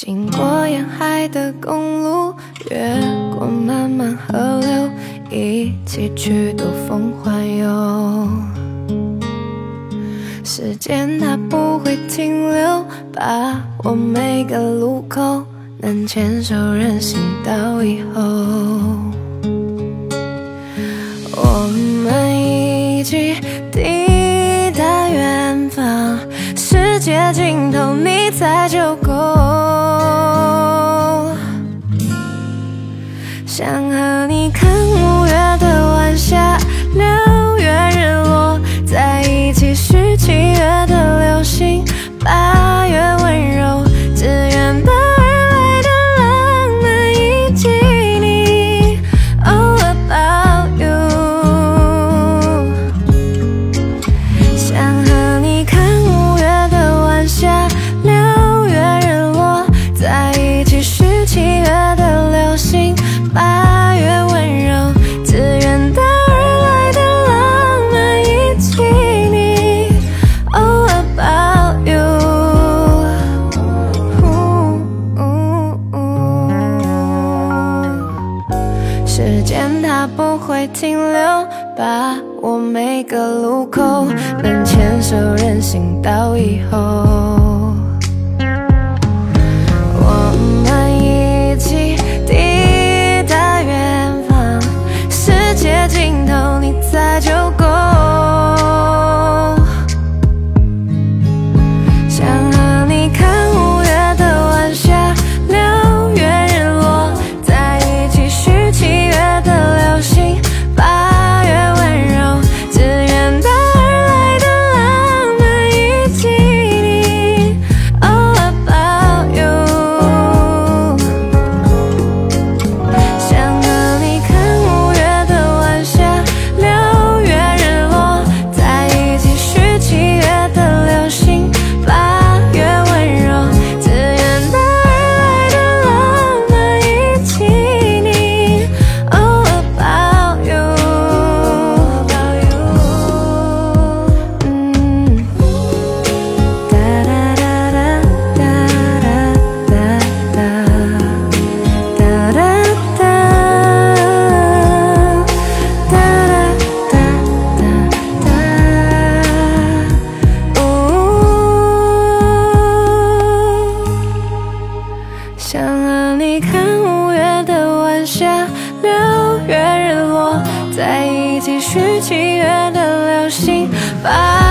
经过沿海的公路越过漫漫河流一起去兜风环游。时间它不会停留把握每个路口能牵手任性到以后。我们一起抵达远方世界尽头你在就你看五月的晚霞时间它不会停留，把我每个路口，能牵手任性到以后。想和你看五月的晚霞，六月日落，在一起许七月的流星。把。